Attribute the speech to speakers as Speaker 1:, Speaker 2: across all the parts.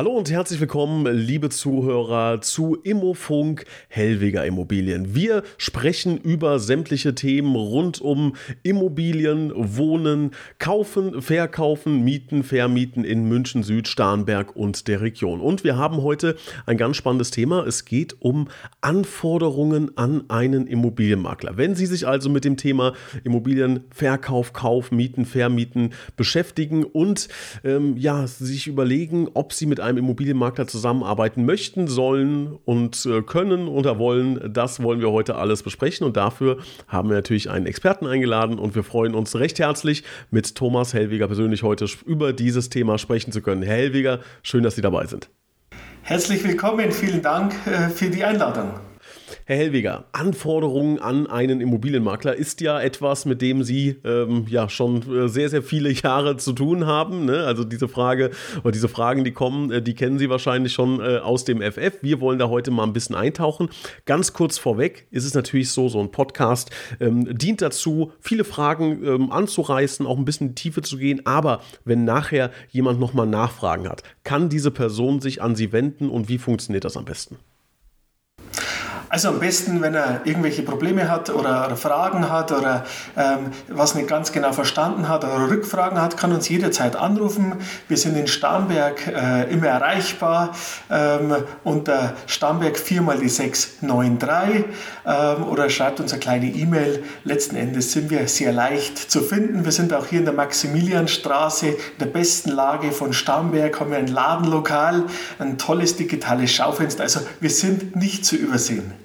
Speaker 1: Hallo und herzlich willkommen, liebe Zuhörer, zu Immofunk Hellweger Immobilien. Wir sprechen über sämtliche Themen rund um Immobilien, Wohnen, Kaufen, Verkaufen, Mieten, Vermieten in München Süd, Starnberg und der Region. Und wir haben heute ein ganz spannendes Thema. Es geht um Anforderungen an einen Immobilienmakler. Wenn Sie sich also mit dem Thema Immobilienverkauf, Kauf, Mieten, Vermieten beschäftigen und ähm, ja, sich überlegen, ob Sie mit einem einem Immobilienmakler zusammenarbeiten möchten, sollen und äh, können oder wollen, das wollen wir heute alles besprechen. Und dafür haben wir natürlich einen Experten eingeladen und wir freuen uns recht herzlich, mit Thomas Hellweger persönlich heute über dieses Thema sprechen zu können. Herr Hellweger, schön, dass Sie dabei sind.
Speaker 2: Herzlich willkommen, vielen Dank äh, für die Einladung.
Speaker 1: Herr Hellweger, Anforderungen an einen Immobilienmakler ist ja etwas, mit dem Sie ähm, ja schon äh, sehr, sehr viele Jahre zu tun haben. Ne? Also diese Frage oder diese Fragen, die kommen, äh, die kennen Sie wahrscheinlich schon äh, aus dem FF. Wir wollen da heute mal ein bisschen eintauchen. Ganz kurz vorweg ist es natürlich so, so ein Podcast ähm, dient dazu, viele Fragen ähm, anzureißen, auch ein bisschen in die Tiefe zu gehen. Aber wenn nachher jemand nochmal Nachfragen hat, kann diese Person sich an Sie wenden und wie funktioniert das am besten?
Speaker 2: Also am besten, wenn er irgendwelche Probleme hat oder, oder Fragen hat oder ähm, was nicht ganz genau verstanden hat oder Rückfragen hat, kann uns jederzeit anrufen. Wir sind in Starnberg äh, immer erreichbar ähm, unter Starnberg 4 mal die 693 ähm, oder schreibt uns eine kleine E-Mail. Letzten Endes sind wir sehr leicht zu finden. Wir sind auch hier in der Maximilianstraße, in der besten Lage von Starnberg, haben wir ein Ladenlokal, ein tolles digitales Schaufenster. Also wir sind nicht zu übersehen.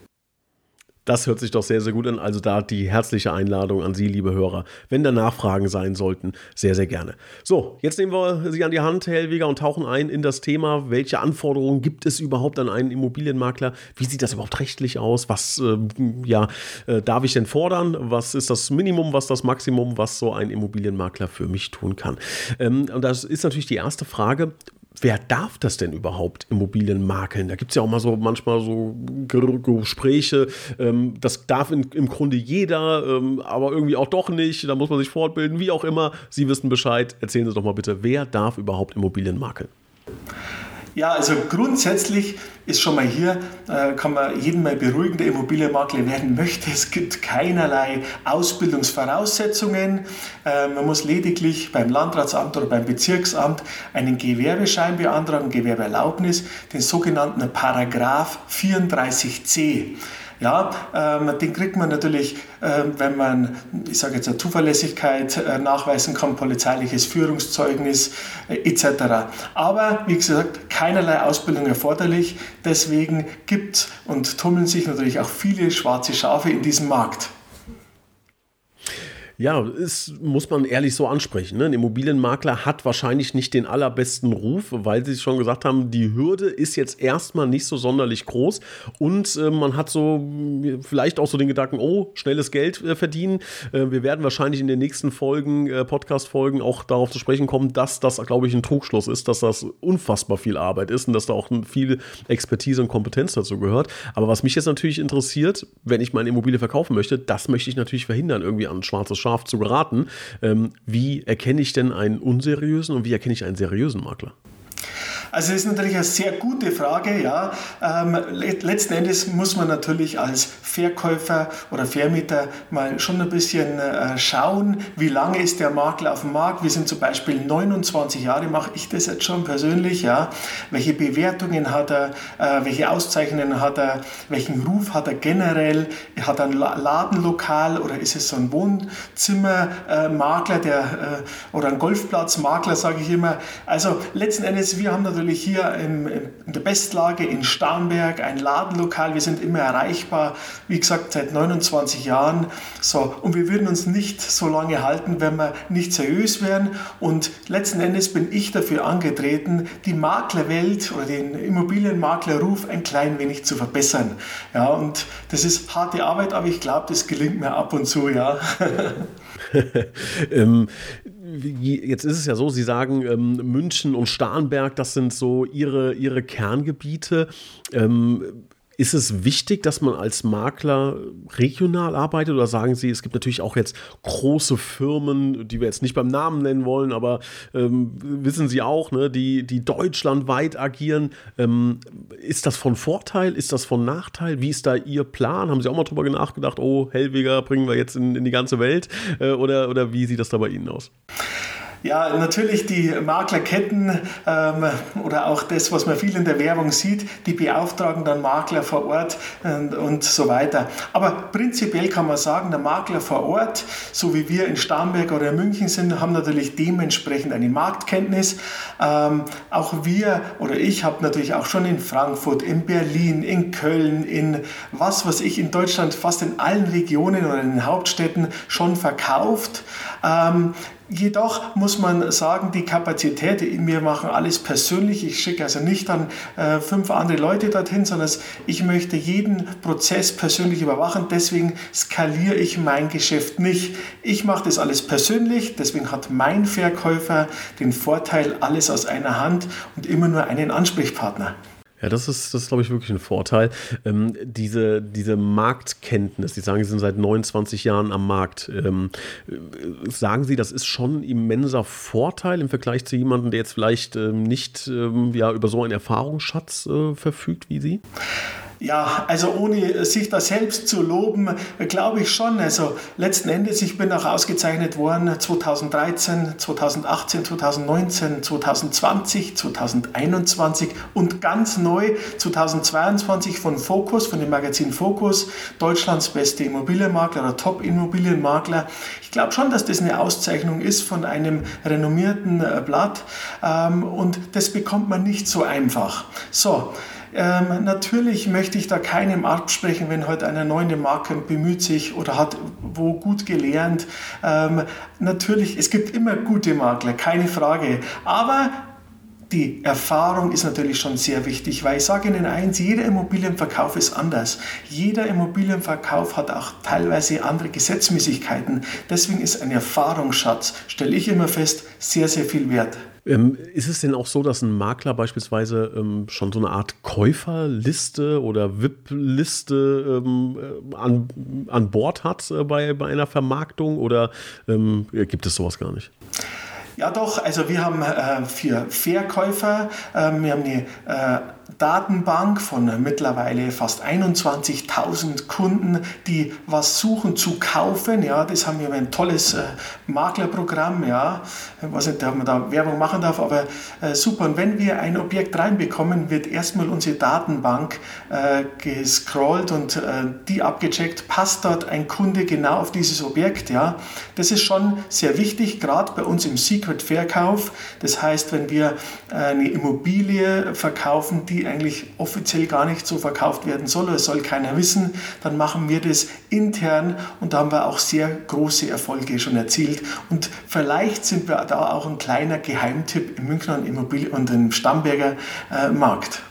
Speaker 1: Das hört sich doch sehr, sehr gut an. Also da die herzliche Einladung an Sie, liebe Hörer. Wenn da Nachfragen sein sollten, sehr, sehr gerne. So, jetzt nehmen wir Sie an die Hand, Herr Hellweger, und tauchen ein in das Thema, welche Anforderungen gibt es überhaupt an einen Immobilienmakler? Wie sieht das überhaupt rechtlich aus? Was äh, ja, äh, darf ich denn fordern? Was ist das Minimum, was das Maximum, was so ein Immobilienmakler für mich tun kann? Ähm, und das ist natürlich die erste Frage wer darf das denn überhaupt Immobilien makeln? Da gibt es ja auch mal so manchmal so Gespräche, ähm, das darf in, im Grunde jeder, ähm, aber irgendwie auch doch nicht, da muss man sich fortbilden, wie auch immer. Sie wissen Bescheid, erzählen Sie doch mal bitte, wer darf überhaupt Immobilien makeln?
Speaker 2: Ja, also grundsätzlich ist schon mal hier, äh, kann man jeden mal beruhigen, der Immobilienmakler werden möchte. Es gibt keinerlei Ausbildungsvoraussetzungen. Äh, man muss lediglich beim Landratsamt oder beim Bezirksamt einen Gewerbeschein beantragen, Gewerbeerlaubnis, den sogenannten Paragraph 34c. Ja, ähm, den kriegt man natürlich, ähm, wenn man, ich sage jetzt, eine Zuverlässigkeit äh, nachweisen kann, polizeiliches Führungszeugnis äh, etc. Aber wie gesagt, keinerlei Ausbildung erforderlich. Deswegen gibt und tummeln sich natürlich auch viele schwarze Schafe in diesem Markt.
Speaker 1: Ja, ist, muss man ehrlich so ansprechen. Ne? Ein Immobilienmakler hat wahrscheinlich nicht den allerbesten Ruf, weil sie schon gesagt haben, die Hürde ist jetzt erstmal nicht so sonderlich groß und äh, man hat so vielleicht auch so den Gedanken, oh, schnelles Geld äh, verdienen. Äh, wir werden wahrscheinlich in den nächsten Folgen, äh, Podcast-Folgen auch darauf zu sprechen kommen, dass das, glaube ich, ein Trugschluss ist, dass das unfassbar viel Arbeit ist und dass da auch viel Expertise und Kompetenz dazu gehört. Aber was mich jetzt natürlich interessiert, wenn ich meine Immobilie verkaufen möchte, das möchte ich natürlich verhindern, irgendwie an ein schwarzes scharf zu geraten. Ähm, wie erkenne ich denn einen unseriösen und wie erkenne ich einen seriösen Makler?
Speaker 2: Also das ist natürlich eine sehr gute Frage. Ja. Ähm, letzten Endes muss man natürlich als Verkäufer oder Vermieter mal schon ein bisschen äh, schauen, wie lange ist der Makler auf dem Markt. Wir sind zum Beispiel 29 Jahre, mache ich das jetzt schon persönlich. Ja. Welche Bewertungen hat er, äh, welche Auszeichnungen hat er, welchen Ruf hat er generell, hat er ein Ladenlokal oder ist es so ein Wohnzimmermakler der, äh, oder ein Golfplatzmakler, sage ich immer. Also letzten Endes, wir haben natürlich natürlich hier im, in der Bestlage in Starnberg ein Ladenlokal. Wir sind immer erreichbar, wie gesagt, seit 29 Jahren. So, und wir würden uns nicht so lange halten, wenn wir nicht seriös wären. Und letzten Endes bin ich dafür angetreten, die Maklerwelt oder den Immobilienmaklerruf ein klein wenig zu verbessern. Ja, und das ist harte Arbeit, aber ich glaube, das gelingt mir ab und zu, ja.
Speaker 1: ähm, jetzt ist es ja so, Sie sagen, ähm, München und Starnberg, das sind so Ihre, Ihre Kerngebiete. Ähm, ist es wichtig, dass man als Makler regional arbeitet oder sagen Sie, es gibt natürlich auch jetzt große Firmen, die wir jetzt nicht beim Namen nennen wollen, aber ähm, wissen Sie auch, ne, die, die deutschlandweit agieren. Ähm, ist das von Vorteil? Ist das von Nachteil? Wie ist da Ihr Plan? Haben Sie auch mal drüber nachgedacht, oh, Hellweger bringen wir jetzt in, in die ganze Welt? Äh, oder, oder wie sieht das da bei Ihnen aus?
Speaker 2: Ja, natürlich die Maklerketten ähm, oder auch das, was man viel in der Werbung sieht, die beauftragen dann Makler vor Ort und, und so weiter. Aber prinzipiell kann man sagen, der Makler vor Ort, so wie wir in Starnberg oder in München sind, haben natürlich dementsprechend eine Marktkenntnis. Ähm, auch wir oder ich habe natürlich auch schon in Frankfurt, in Berlin, in Köln, in was was ich in Deutschland fast in allen Regionen oder in den Hauptstädten schon verkauft. Ähm, Jedoch muss man sagen, die Kapazität, wir machen alles persönlich. Ich schicke also nicht dann äh, fünf andere Leute dorthin, sondern ich möchte jeden Prozess persönlich überwachen. Deswegen skaliere ich mein Geschäft nicht. Ich mache das alles persönlich. Deswegen hat mein Verkäufer den Vorteil, alles aus einer Hand und immer nur einen Ansprechpartner.
Speaker 1: Ja, das ist, das ist glaube ich, wirklich ein Vorteil. Ähm, diese, diese Marktkenntnis, die sagen, Sie sind seit 29 Jahren am Markt. Ähm, sagen Sie, das ist schon ein immenser Vorteil im Vergleich zu jemandem, der jetzt vielleicht ähm, nicht ähm, ja, über so einen Erfahrungsschatz äh, verfügt wie Sie?
Speaker 2: Ja, also ohne sich da selbst zu loben, glaube ich schon. Also letzten Endes, ich bin auch ausgezeichnet worden 2013, 2018, 2019, 2020, 2021 und ganz neu 2022 von Focus, von dem Magazin Focus, Deutschlands beste Immobilienmakler oder Top-Immobilienmakler. Ich glaube schon, dass das eine Auszeichnung ist von einem renommierten äh, Blatt ähm, und das bekommt man nicht so einfach. So, ähm, natürlich möchte ich da keinem absprechen, wenn heute einer neu in dem Markt bemüht sich oder hat wo gut gelernt. Ähm, natürlich, es gibt immer gute Makler, keine Frage. Aber die Erfahrung ist natürlich schon sehr wichtig, weil ich sage Ihnen eins, jeder Immobilienverkauf ist anders. Jeder Immobilienverkauf hat auch teilweise andere Gesetzmäßigkeiten. Deswegen ist ein Erfahrungsschatz, stelle ich immer fest, sehr, sehr viel wert.
Speaker 1: Ähm, ist es denn auch so, dass ein Makler beispielsweise ähm, schon so eine Art Käuferliste oder VIP-Liste ähm, äh, an, an Bord hat äh, bei, bei einer Vermarktung oder ähm, gibt es sowas gar nicht?
Speaker 2: Ja, doch. Also wir haben äh, für Verkäufer, äh, wir haben eine äh, Datenbank von mittlerweile fast 21.000 Kunden, die was suchen zu kaufen. Ja, das haben wir ein tolles äh, Maklerprogramm. Ja, ich weiß nicht, ob man da Werbung machen darf, aber äh, super. Und wenn wir ein Objekt reinbekommen, wird erstmal unsere Datenbank äh, gescrollt und äh, die abgecheckt. Passt dort ein Kunde genau auf dieses Objekt? Ja, das ist schon sehr wichtig, gerade bei uns im Secret-Verkauf. Das heißt, wenn wir eine Immobilie verkaufen, die eigentlich offiziell gar nicht so verkauft werden soll, es soll keiner wissen, dann machen wir das intern und da haben wir auch sehr große Erfolge schon erzielt. Und vielleicht sind wir da auch ein kleiner Geheimtipp im Münchner Immobilien und im Stamberger äh, Markt.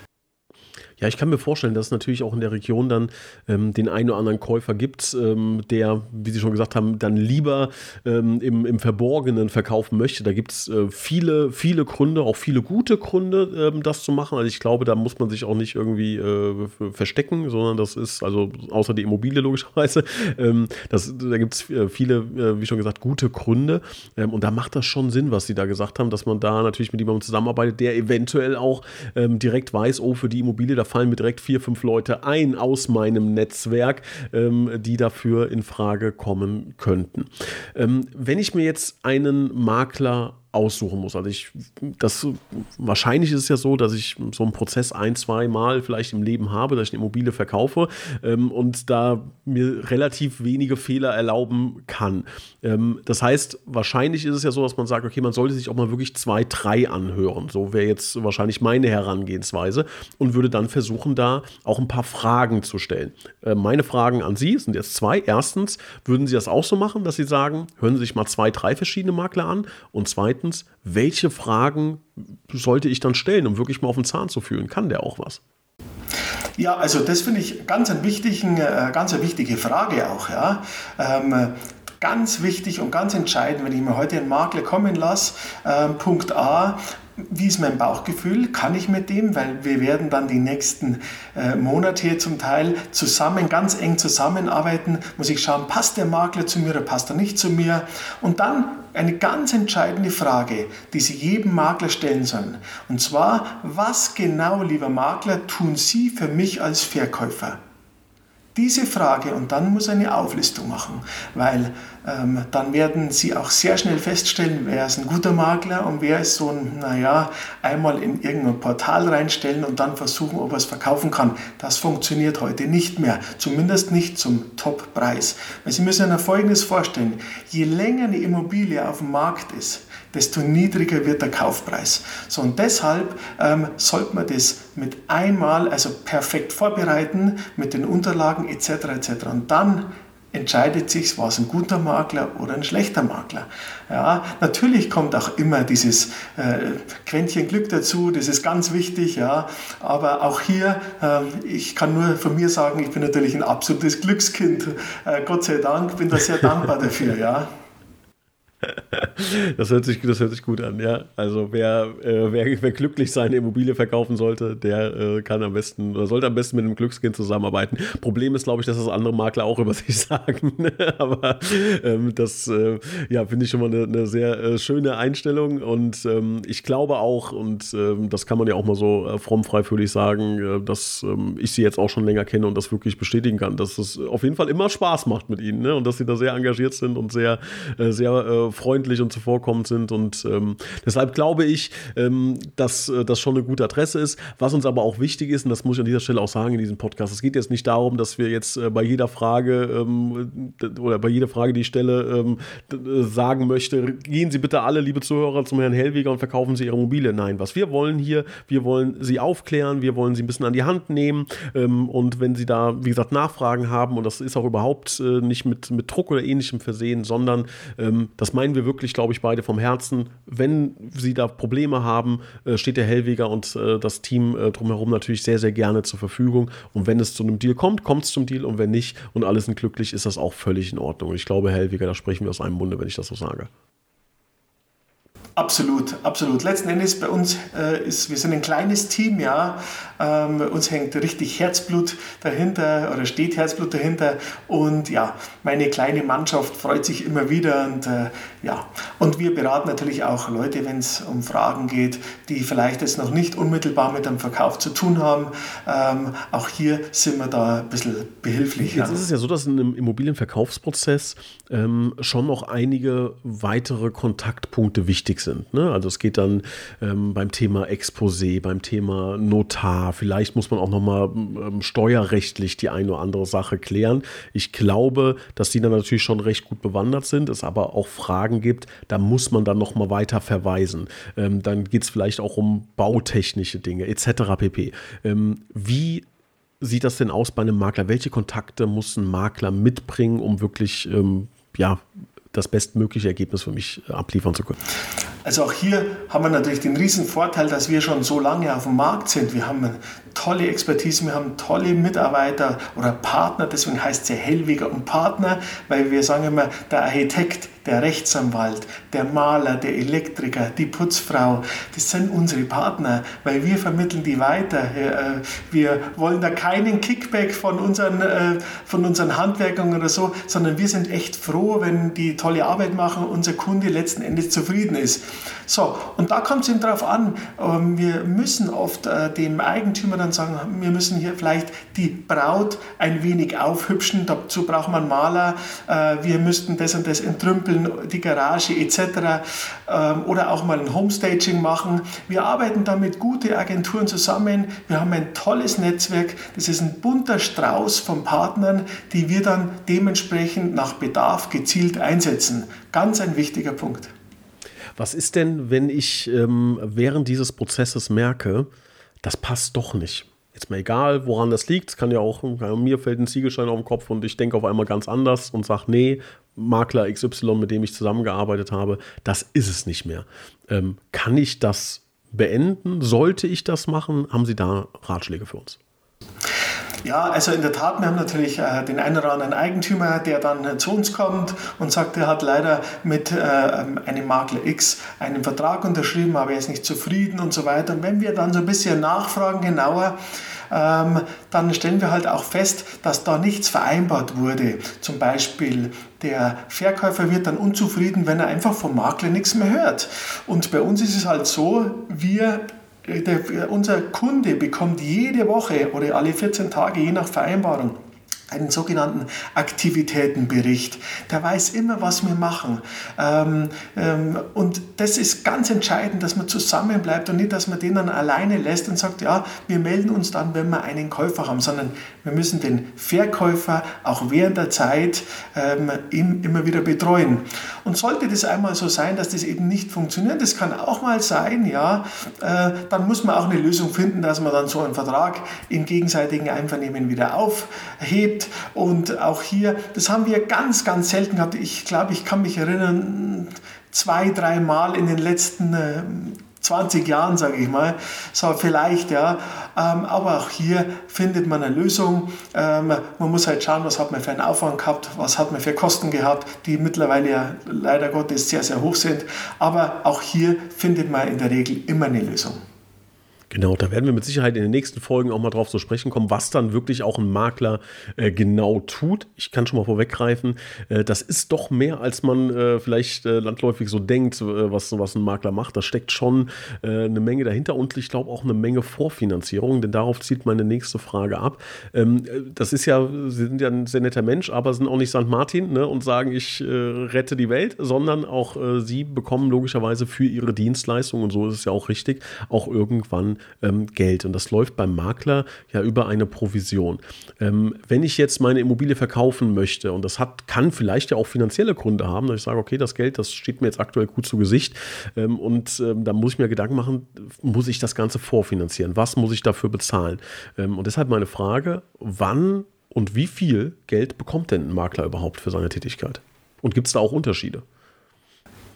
Speaker 1: Ja, ich kann mir vorstellen, dass es natürlich auch in der Region dann ähm, den einen oder anderen Käufer gibt, ähm, der, wie Sie schon gesagt haben, dann lieber ähm, im, im Verborgenen verkaufen möchte. Da gibt es äh, viele, viele Gründe, auch viele gute Gründe, ähm, das zu machen. Also ich glaube, da muss man sich auch nicht irgendwie äh, verstecken, sondern das ist, also außer die Immobilie logischerweise, ähm, das, da gibt es äh, viele, äh, wie schon gesagt, gute Gründe. Ähm, und da macht das schon Sinn, was Sie da gesagt haben, dass man da natürlich mit jemandem zusammenarbeitet, der eventuell auch direkt weiß, oh, für die Immobilie, da fallen mir direkt vier, fünf Leute ein aus meinem Netzwerk, ähm, die dafür in Frage kommen könnten. Ähm, wenn ich mir jetzt einen Makler aussuchen muss. Also ich, das, wahrscheinlich ist es ja so, dass ich so einen Prozess ein, zwei Mal vielleicht im Leben habe, dass ich eine Immobilie verkaufe ähm, und da mir relativ wenige Fehler erlauben kann. Ähm, das heißt, wahrscheinlich ist es ja so, dass man sagt, okay, man sollte sich auch mal wirklich zwei, drei anhören. So wäre jetzt wahrscheinlich meine Herangehensweise und würde dann versuchen, da auch ein paar Fragen zu stellen. Äh, meine Fragen an Sie sind jetzt zwei. Erstens, würden Sie das auch so machen, dass Sie sagen, hören Sie sich mal zwei, drei verschiedene Makler an und zweitens, zweitens, welche Fragen sollte ich dann stellen, um wirklich mal auf den Zahn zu fühlen? Kann der auch was?
Speaker 2: Ja, also das finde ich ganz, einen wichtigen, äh, ganz eine wichtige Frage auch. Ja. Ähm, ganz wichtig und ganz entscheidend, wenn ich mir heute einen Makler kommen lasse. Äh, Punkt A, wie ist mein Bauchgefühl? Kann ich mit dem? Weil wir werden dann die nächsten äh, Monate hier zum Teil zusammen, ganz eng zusammenarbeiten. Muss ich schauen, passt der Makler zu mir oder passt er nicht zu mir? Und dann eine ganz entscheidende Frage, die Sie jedem Makler stellen sollen. Und zwar, was genau, lieber Makler, tun Sie für mich als Verkäufer? Diese Frage und dann muss eine Auflistung machen, weil dann werden Sie auch sehr schnell feststellen, wer ist ein guter Makler und wer ist so ein, naja, einmal in irgendein Portal reinstellen und dann versuchen, ob er es verkaufen kann. Das funktioniert heute nicht mehr, zumindest nicht zum Top-Preis. Weil Sie müssen sich Folgendes vorstellen, je länger eine Immobilie auf dem Markt ist, desto niedriger wird der Kaufpreis. So und deshalb ähm, sollte man das mit einmal, also perfekt vorbereiten, mit den Unterlagen etc. etc. Und dann entscheidet sich, war es ein guter Makler oder ein schlechter Makler. Ja, natürlich kommt auch immer dieses äh, Quäntchen Glück dazu, das ist ganz wichtig, ja, aber auch hier, äh, ich kann nur von mir sagen, ich bin natürlich ein absolutes Glückskind, äh, Gott sei Dank, bin da sehr dankbar dafür, ja.
Speaker 1: Das hört, sich, das hört sich gut an, ja. Also wer, äh, wer, wer glücklich seine Immobilie verkaufen sollte, der äh, kann am besten oder sollte am besten mit einem Glückskind zusammenarbeiten. Problem ist, glaube ich, dass das andere Makler auch über sich sagen. Aber ähm, das äh, ja, finde ich schon mal eine, eine sehr äh, schöne Einstellung. Und ähm, ich glaube auch, und ähm, das kann man ja auch mal so äh, fromm freifüllig sagen, äh, dass ähm, ich sie jetzt auch schon länger kenne und das wirklich bestätigen kann, dass es auf jeden Fall immer Spaß macht mit ihnen ne? und dass sie da sehr engagiert sind und sehr, sehr freundlich und zuvorkommend sind. Und ähm, deshalb glaube ich, ähm, dass äh, das schon eine gute Adresse ist. Was uns aber auch wichtig ist, und das muss ich an dieser Stelle auch sagen in diesem Podcast, es geht jetzt nicht darum, dass wir jetzt äh, bei jeder Frage ähm, oder bei jeder Frage, die ich stelle, ähm, sagen möchte, gehen Sie bitte alle, liebe Zuhörer, zum Herrn Hellweger und verkaufen Sie Ihre Immobilie. Nein, was wir wollen hier, wir wollen Sie aufklären, wir wollen Sie ein bisschen an die Hand nehmen ähm, und wenn Sie da, wie gesagt, Nachfragen haben und das ist auch überhaupt äh, nicht mit, mit Druck oder ähnlichem versehen, sondern ähm, das meinen wir wirklich, glaube ich, beide vom Herzen. Wenn Sie da Probleme haben, äh, steht der Hellweger und äh, das Team äh, drumherum natürlich sehr, sehr gerne zur Verfügung. Und wenn es zu einem Deal kommt, kommt es zum Deal. Und wenn nicht und alle sind glücklich, ist das auch völlig in Ordnung. Und ich glaube, Hellweger, da sprechen wir aus einem Munde, wenn ich das so sage.
Speaker 2: Absolut, absolut. Letzten Endes bei uns äh, ist, wir sind ein kleines Team, ja. Ähm, uns hängt richtig Herzblut dahinter oder steht Herzblut dahinter. Und ja, meine kleine Mannschaft freut sich immer wieder. Und äh, ja, und wir beraten natürlich auch Leute, wenn es um Fragen geht, die vielleicht jetzt noch nicht unmittelbar mit dem Verkauf zu tun haben. Ähm, auch hier sind wir da ein bisschen behilflich.
Speaker 1: Jetzt ja. ist es ja so, dass in einem Immobilienverkaufsprozess ähm, schon noch einige weitere Kontaktpunkte wichtig sind. Ne? Also es geht dann ähm, beim Thema Exposé, beim Thema Notar, vielleicht muss man auch nochmal ähm, steuerrechtlich die eine oder andere Sache klären. Ich glaube, dass die dann natürlich schon recht gut bewandert sind, es aber auch Fragen gibt, da muss man dann nochmal weiter verweisen. Ähm, dann geht es vielleicht auch um bautechnische Dinge etc. pp. Ähm, wie sieht das denn aus bei einem Makler? Welche Kontakte muss ein Makler mitbringen, um wirklich ähm, ja, das bestmögliche Ergebnis für mich abliefern zu können?
Speaker 2: Also auch hier haben wir natürlich den riesen Vorteil, dass wir schon so lange auf dem Markt sind. Wir haben eine tolle Expertise, wir haben tolle Mitarbeiter oder Partner, deswegen heißt es ja Hellweger und Partner, weil wir sagen immer, der Architekt, der Rechtsanwalt, der Maler, der Elektriker, die Putzfrau, das sind unsere Partner, weil wir vermitteln die weiter. Äh, wir wollen da keinen Kickback von unseren, äh, von unseren Handwerkern oder so, sondern wir sind echt froh, wenn die tolle Arbeit machen unser Kunde letzten Endes zufrieden ist. So, und da kommt es eben darauf an, ähm, wir müssen oft äh, dem Eigentümer dann sagen, wir müssen hier vielleicht die Braut ein wenig aufhübschen, dazu braucht man Maler, wir müssten das und das entrümpeln, die Garage etc. Ähm, oder auch mal ein Homestaging machen. Wir arbeiten da mit guten Agenturen zusammen. Wir haben ein tolles Netzwerk. Das ist ein bunter Strauß von Partnern, die wir dann dementsprechend nach Bedarf gezielt einsetzen. Ganz ein wichtiger Punkt.
Speaker 1: Was ist denn, wenn ich ähm, während dieses Prozesses merke, das passt doch nicht? Jetzt mal egal, woran das liegt. Es kann ja auch, mir fällt ein Ziegelstein auf den Kopf und ich denke auf einmal ganz anders und sage, nee, Makler XY, mit dem ich zusammengearbeitet habe, das ist es nicht mehr. Ähm, kann ich das beenden? Sollte ich das machen? Haben Sie da Ratschläge für uns?
Speaker 2: Ja, also in der Tat, wir haben natürlich äh, den einen oder anderen Eigentümer, der dann äh, zu uns kommt und sagt, er hat leider mit äh, einem Makler X einen Vertrag unterschrieben, aber er ist nicht zufrieden und so weiter. Und wenn wir dann so ein bisschen nachfragen genauer, ähm, dann stellen wir halt auch fest, dass da nichts vereinbart wurde. Zum Beispiel der Verkäufer wird dann unzufrieden, wenn er einfach vom Makler nichts mehr hört. Und bei uns ist es halt so, wir der, unser Kunde bekommt jede Woche oder alle 14 Tage, je nach Vereinbarung, einen sogenannten Aktivitätenbericht. Der weiß immer, was wir machen. Ähm, ähm, und das ist ganz entscheidend, dass man zusammenbleibt und nicht, dass man den dann alleine lässt und sagt, ja, wir melden uns dann, wenn wir einen Käufer haben, sondern wir müssen den Verkäufer auch während der Zeit ähm, immer wieder betreuen. Und sollte das einmal so sein, dass das eben nicht funktioniert, das kann auch mal sein, ja, äh, dann muss man auch eine Lösung finden, dass man dann so einen Vertrag im gegenseitigen Einvernehmen wieder aufhebt und auch hier, das haben wir ganz, ganz selten gehabt. Ich glaube, ich kann mich erinnern, zwei, drei Mal in den letzten 20 äh, Jahren, sage ich mal, so vielleicht, ja. Ähm, aber auch hier findet man eine Lösung. Ähm, man muss halt schauen, was hat man für einen Aufwand gehabt, was hat man für Kosten gehabt, die mittlerweile ja leider Gottes sehr, sehr hoch sind. Aber auch hier findet man in der Regel immer eine Lösung.
Speaker 1: Genau, da werden wir mit Sicherheit in den nächsten Folgen auch mal drauf zu sprechen kommen, was dann wirklich auch ein Makler äh, genau tut. Ich kann schon mal vorweggreifen, äh, das ist doch mehr, als man äh, vielleicht äh, landläufig so denkt, äh, was, was ein Makler macht. Da steckt schon äh, eine Menge dahinter und ich glaube auch eine Menge Vorfinanzierung, denn darauf zieht meine nächste Frage ab. Ähm, das ist ja, Sie sind ja ein sehr netter Mensch, aber sind auch nicht St. Martin ne, und sagen, ich rette die Welt, sondern auch Sie bekommen logischerweise für Ihre Dienstleistung, und so ist es ja auch richtig, auch irgendwann ähm, Geld. Und das läuft beim Makler ja über eine Provision. Ähm, wenn ich jetzt meine Immobilie verkaufen möchte, und das hat, kann vielleicht ja auch finanzielle Gründe haben, dass ich sage, okay, das Geld, das steht mir jetzt aktuell gut zu Gesicht. Ähm, und ähm, da muss ich mir Gedanken machen, muss ich das Ganze vorfinanzieren? Was muss ich dafür bezahlen? Ähm, und deshalb meine Frage, wann und wie viel Geld bekommt denn ein Makler überhaupt für seine Tätigkeit? Und gibt es da auch Unterschiede?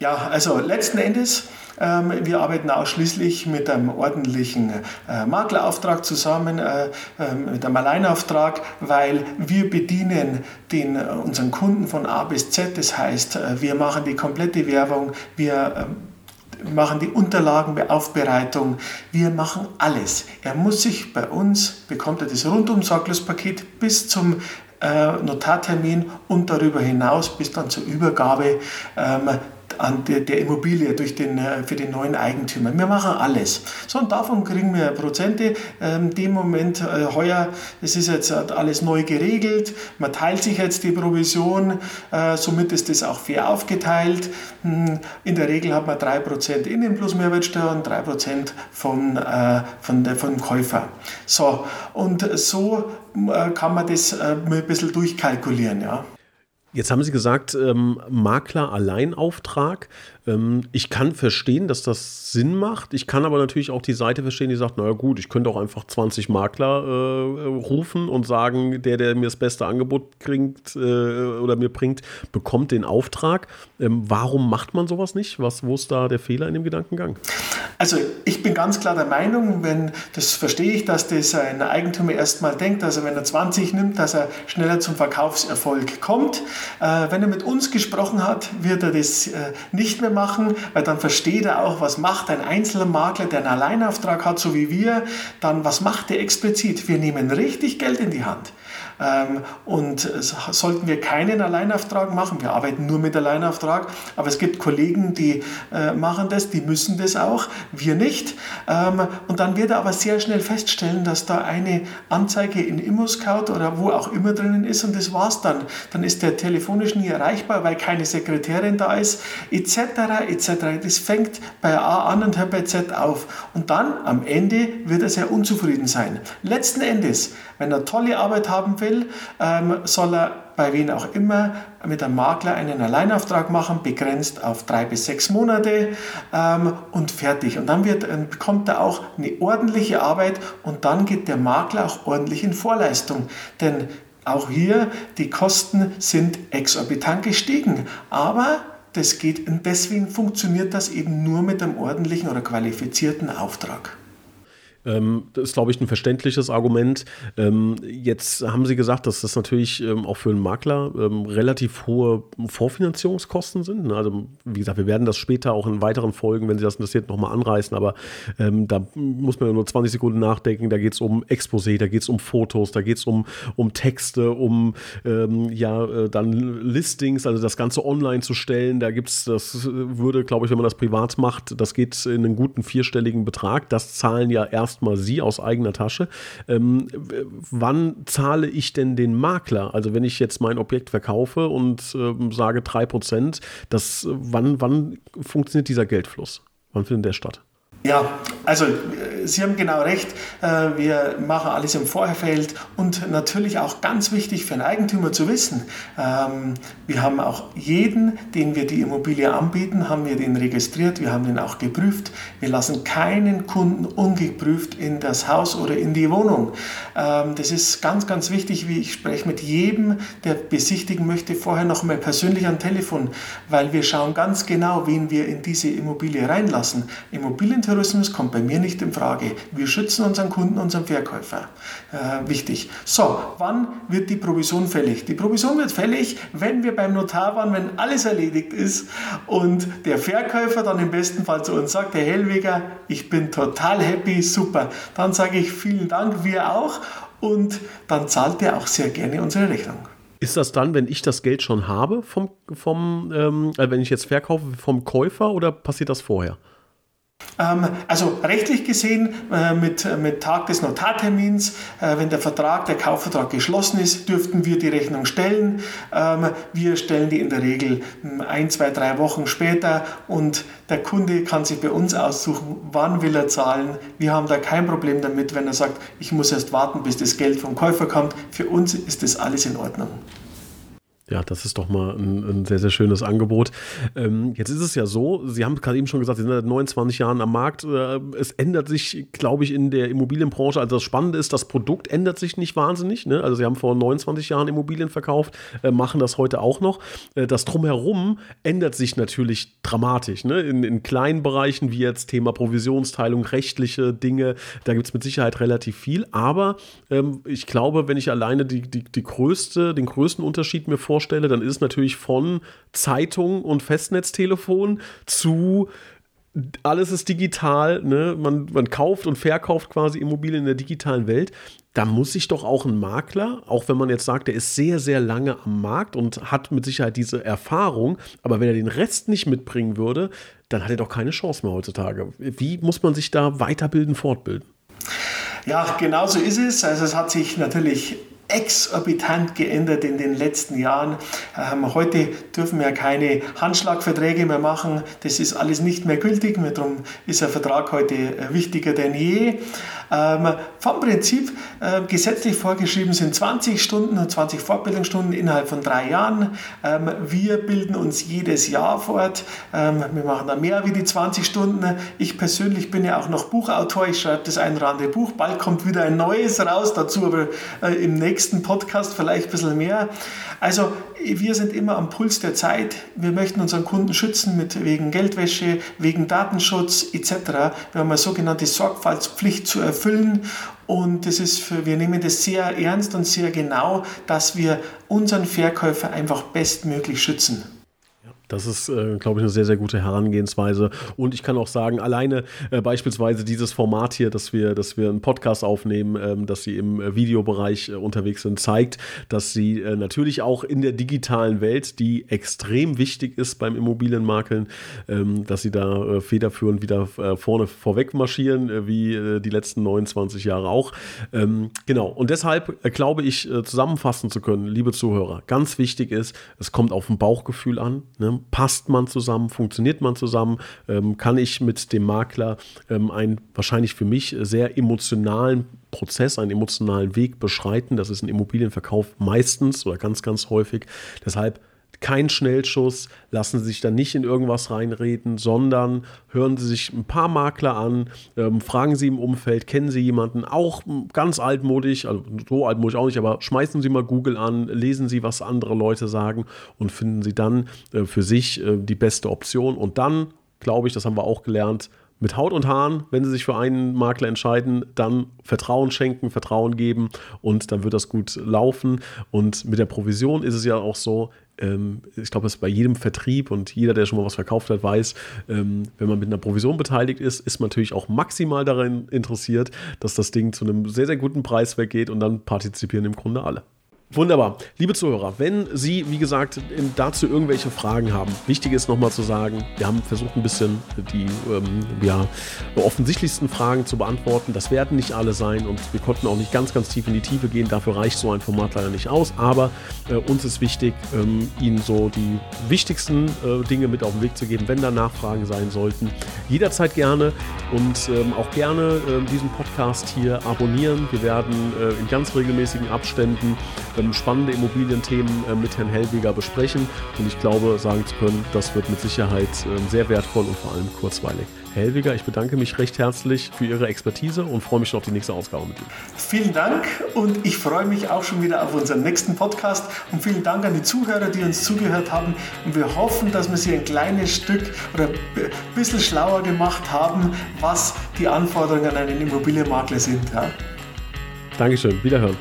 Speaker 2: Ja, also letzten Endes, ähm, wir arbeiten ausschließlich mit einem ordentlichen äh, Maklerauftrag zusammen, äh, äh, mit einem Alleinauftrag, weil wir bedienen den, äh, unseren Kunden von A bis Z. Das heißt, äh, wir machen die komplette Werbung, wir ähm, machen die Unterlagenaufbereitung, wir machen alles. Er muss sich bei uns, bekommt er das Rundum-Sorglos-Paket bis zum äh, Notartermin und darüber hinaus bis dann zur Übergabe ähm, an der, der Immobilie durch den, äh, für den neuen Eigentümer. Wir machen alles. So, und davon kriegen wir Prozente. Ähm, dem Moment äh, heuer, es ist jetzt alles neu geregelt, man teilt sich jetzt die Provision, äh, somit ist das auch fair aufgeteilt. Hm, in der Regel hat man 3% Innen plus Mehrwertsteuer und 3% von, äh, von der, vom Käufer. So, und so kann man das ein bisschen durchkalkulieren. Ja.
Speaker 1: Jetzt haben Sie gesagt, ähm, Makler Alleinauftrag. Ähm, ich kann verstehen, dass das Sinn macht. Ich kann aber natürlich auch die Seite verstehen, die sagt, naja gut, ich könnte auch einfach 20 Makler äh, rufen und sagen, der, der mir das beste Angebot bringt äh, oder mir bringt, bekommt den Auftrag. Ähm, warum macht man sowas nicht? Was, wo ist da der Fehler in dem Gedankengang?
Speaker 2: Also ich bin ganz klar der Meinung, wenn, das verstehe ich, dass das ein Eigentümer erstmal denkt, also wenn er 20 nimmt, dass er schneller zum Verkaufserfolg kommt. Äh, wenn er mit uns gesprochen hat, wird er das äh, nicht mehr machen, weil dann versteht er auch, was macht ein einzelner Makler, der einen Alleinauftrag hat, so wie wir, dann was macht er explizit? Wir nehmen richtig Geld in die Hand. Ähm, und sollten wir keinen Alleinauftrag machen, wir arbeiten nur mit Alleinauftrag, aber es gibt Kollegen, die äh, machen das, die müssen das auch, wir nicht. Ähm, und dann wird er aber sehr schnell feststellen, dass da eine Anzeige in ImmoScout oder wo auch immer drinnen ist und das war's dann. Dann ist der telefonisch nie erreichbar, weil keine Sekretärin da ist, etc. etc. Das fängt bei A an und hört bei Z auf. Und dann am Ende wird er sehr unzufrieden sein. Letzten Endes, wenn er tolle Arbeit haben will, ähm, soll er bei wem auch immer mit einem Makler einen Alleinauftrag machen, begrenzt auf drei bis sechs Monate ähm, und fertig. Und dann wird, äh, bekommt er auch eine ordentliche Arbeit und dann geht der Makler auch ordentlich in Vorleistung. Denn auch hier, die Kosten sind exorbitant gestiegen. Aber das geht und deswegen funktioniert das eben nur mit einem ordentlichen oder qualifizierten Auftrag.
Speaker 1: Ähm, das ist, glaube ich, ein verständliches Argument. Ähm, jetzt haben Sie gesagt, dass das natürlich ähm, auch für einen Makler ähm, relativ hohe Vorfinanzierungskosten sind. Ne? Also, wie gesagt, wir werden das später auch in weiteren Folgen, wenn Sie das interessiert, nochmal anreißen. Aber ähm, da muss man ja nur 20 Sekunden nachdenken. Da geht es um Exposé, da geht es um Fotos, da geht es um, um Texte, um ähm, ja, äh, dann Listings, also das Ganze online zu stellen. Da gibt es, das würde, glaube ich, wenn man das privat macht, das geht in einen guten vierstelligen Betrag. Das zahlen ja erstmal Sie aus eigener Tasche. Ähm, wann zahle ich denn den Makler? Also wenn ich jetzt mein Objekt verkaufe und ähm, sage 3%, das, wann, wann funktioniert dieser Geldfluss? Wann findet der statt?
Speaker 2: Ja, also äh, Sie haben genau recht. Äh, wir machen alles im Vorfeld und natürlich auch ganz wichtig für einen Eigentümer zu wissen. Ähm, wir haben auch jeden, den wir die Immobilie anbieten, haben wir den registriert. Wir haben den auch geprüft. Wir lassen keinen Kunden ungeprüft in das Haus oder in die Wohnung. Ähm, das ist ganz, ganz wichtig. Ich spreche mit jedem, der besichtigen möchte, vorher noch mal persönlich am Telefon, weil wir schauen ganz genau, wen wir in diese Immobilie reinlassen. Immobilien Tourismus kommt bei mir nicht in Frage. Wir schützen unseren Kunden, unseren Verkäufer. Äh, wichtig. So, wann wird die Provision fällig? Die Provision wird fällig, wenn wir beim Notar waren, wenn alles erledigt ist und der Verkäufer dann im besten Fall zu uns sagt, Herr Hellweger, ich bin total happy, super. Dann sage ich vielen Dank, wir auch und dann zahlt er auch sehr gerne unsere Rechnung.
Speaker 1: Ist das dann, wenn ich das Geld schon habe, vom, vom ähm, äh, wenn ich jetzt verkaufe, vom Käufer oder passiert das vorher?
Speaker 2: Ähm, also rechtlich gesehen äh, mit, mit Tag des Notartermins, äh, wenn der Vertrag, der Kaufvertrag geschlossen ist, dürften wir die Rechnung stellen. Ähm, wir stellen die in der Regel hm, ein, zwei, drei Wochen später und der Kunde kann sich bei uns aussuchen, wann will er zahlen. Wir haben da kein Problem damit, wenn er sagt, ich muss erst warten, bis das Geld vom Käufer kommt. Für uns ist das alles in Ordnung.
Speaker 1: Ja, das ist doch mal ein, ein sehr, sehr schönes Angebot. Ähm, jetzt ist es ja so, Sie haben gerade eben schon gesagt, Sie sind seit 29 Jahren am Markt. Äh, es ändert sich, glaube ich, in der Immobilienbranche. Also das Spannende ist, das Produkt ändert sich nicht wahnsinnig. Ne? Also Sie haben vor 29 Jahren Immobilien verkauft, äh, machen das heute auch noch. Äh, das Drumherum ändert sich natürlich dramatisch. Ne? In, in, kleinen Bereichen wie jetzt Thema Provisionsteilung, rechtliche Dinge, da gibt es mit Sicherheit relativ viel. Aber ähm, ich glaube, wenn ich alleine die, die, die größte, den größten Unterschied mir vorstelle, vorstelle, dann ist es natürlich von Zeitung und Festnetztelefon zu alles ist digital, ne? man, man kauft und verkauft quasi Immobilien in der digitalen Welt. Da muss sich doch auch ein Makler, auch wenn man jetzt sagt, der ist sehr, sehr lange am Markt und hat mit Sicherheit diese Erfahrung, aber wenn er den Rest nicht mitbringen würde, dann hat er doch keine Chance mehr heutzutage. Wie muss man sich da weiterbilden, fortbilden?
Speaker 2: Ja, genau so ist es. Also es hat sich natürlich exorbitant geändert in den letzten Jahren. Ähm, heute dürfen wir keine Handschlagverträge mehr machen. Das ist alles nicht mehr gültig. Darum ist der Vertrag heute äh, wichtiger denn je. Ähm, vom Prinzip äh, gesetzlich vorgeschrieben sind 20 Stunden und 20 Fortbildungsstunden innerhalb von drei Jahren. Ähm, wir bilden uns jedes Jahr fort. Ähm, wir machen da mehr wie die 20 Stunden. Ich persönlich bin ja auch noch Buchautor. Ich schreibe das ein oder andere Buch. Bald kommt wieder ein neues raus, dazu aber äh, im nächsten nächsten Podcast vielleicht ein bisschen mehr. Also wir sind immer am Puls der Zeit. Wir möchten unseren Kunden schützen mit wegen Geldwäsche, wegen Datenschutz etc. Wir haben eine sogenannte Sorgfaltspflicht zu erfüllen und das ist für, wir nehmen das sehr ernst und sehr genau, dass wir unseren Verkäufer einfach bestmöglich schützen.
Speaker 1: Das ist, äh, glaube ich, eine sehr, sehr gute Herangehensweise. Und ich kann auch sagen, alleine äh, beispielsweise dieses Format hier, dass wir, dass wir einen Podcast aufnehmen, ähm, dass sie im äh, Videobereich äh, unterwegs sind, zeigt, dass sie äh, natürlich auch in der digitalen Welt, die extrem wichtig ist beim Immobilienmakeln, ähm, dass sie da äh, federführend wieder vorne vorweg marschieren, wie die letzten 29 Jahre auch. Ähm, genau. Und deshalb glaube ich, zusammenfassen zu können, liebe Zuhörer, ganz wichtig ist, es kommt auf ein Bauchgefühl an. Ne? Passt man zusammen, funktioniert man zusammen, ähm, kann ich mit dem Makler ähm, einen wahrscheinlich für mich sehr emotionalen Prozess, einen emotionalen Weg beschreiten. Das ist ein Immobilienverkauf meistens oder ganz, ganz häufig. Deshalb kein Schnellschuss, lassen Sie sich da nicht in irgendwas reinreden, sondern hören Sie sich ein paar Makler an, ähm, fragen Sie im Umfeld, kennen Sie jemanden, auch ganz altmodisch, also so altmodisch auch nicht, aber schmeißen Sie mal Google an, lesen Sie, was andere Leute sagen und finden Sie dann äh, für sich äh, die beste Option. Und dann, glaube ich, das haben wir auch gelernt, mit Haut und Haaren, wenn Sie sich für einen Makler entscheiden, dann Vertrauen schenken, Vertrauen geben und dann wird das gut laufen. Und mit der Provision ist es ja auch so, ich glaube, ist bei jedem Vertrieb und jeder, der schon mal was verkauft hat, weiß, ähm, wenn man mit einer Provision beteiligt ist, ist man natürlich auch maximal daran interessiert, dass das Ding zu einem sehr, sehr guten Preis weggeht und dann partizipieren im Grunde alle. Wunderbar. Liebe Zuhörer, wenn Sie, wie gesagt, dazu irgendwelche Fragen haben, wichtig ist nochmal zu sagen, wir haben versucht ein bisschen die ähm, ja, offensichtlichsten Fragen zu beantworten. Das werden nicht alle sein und wir konnten auch nicht ganz, ganz tief in die Tiefe gehen. Dafür reicht so ein Format leider nicht aus. Aber äh, uns ist wichtig, ähm, Ihnen so die wichtigsten äh, Dinge mit auf den Weg zu geben, wenn da Nachfragen sein sollten. Jederzeit gerne und ähm, auch gerne äh, diesen Podcast hier abonnieren. Wir werden äh, in ganz regelmäßigen Abständen ähm, spannende Immobilienthemen äh, mit Herrn Hellweger besprechen. Und ich glaube, sagen zu können, das wird mit Sicherheit ähm, sehr wertvoll und vor allem kurzweilig. Herr Hellweger, ich bedanke mich recht herzlich für Ihre Expertise und freue mich schon auf die nächste Ausgabe mit Ihnen.
Speaker 2: Vielen Dank und ich freue mich auch schon wieder auf unseren nächsten Podcast und vielen Dank an die Zuhörer, die uns zugehört haben und wir hoffen, dass wir Sie ein kleines Stück oder ein bisschen schlauer gemacht haben, was die Anforderungen an einen Immobilienmakler sind. Ja.
Speaker 1: Dankeschön, wiederhören.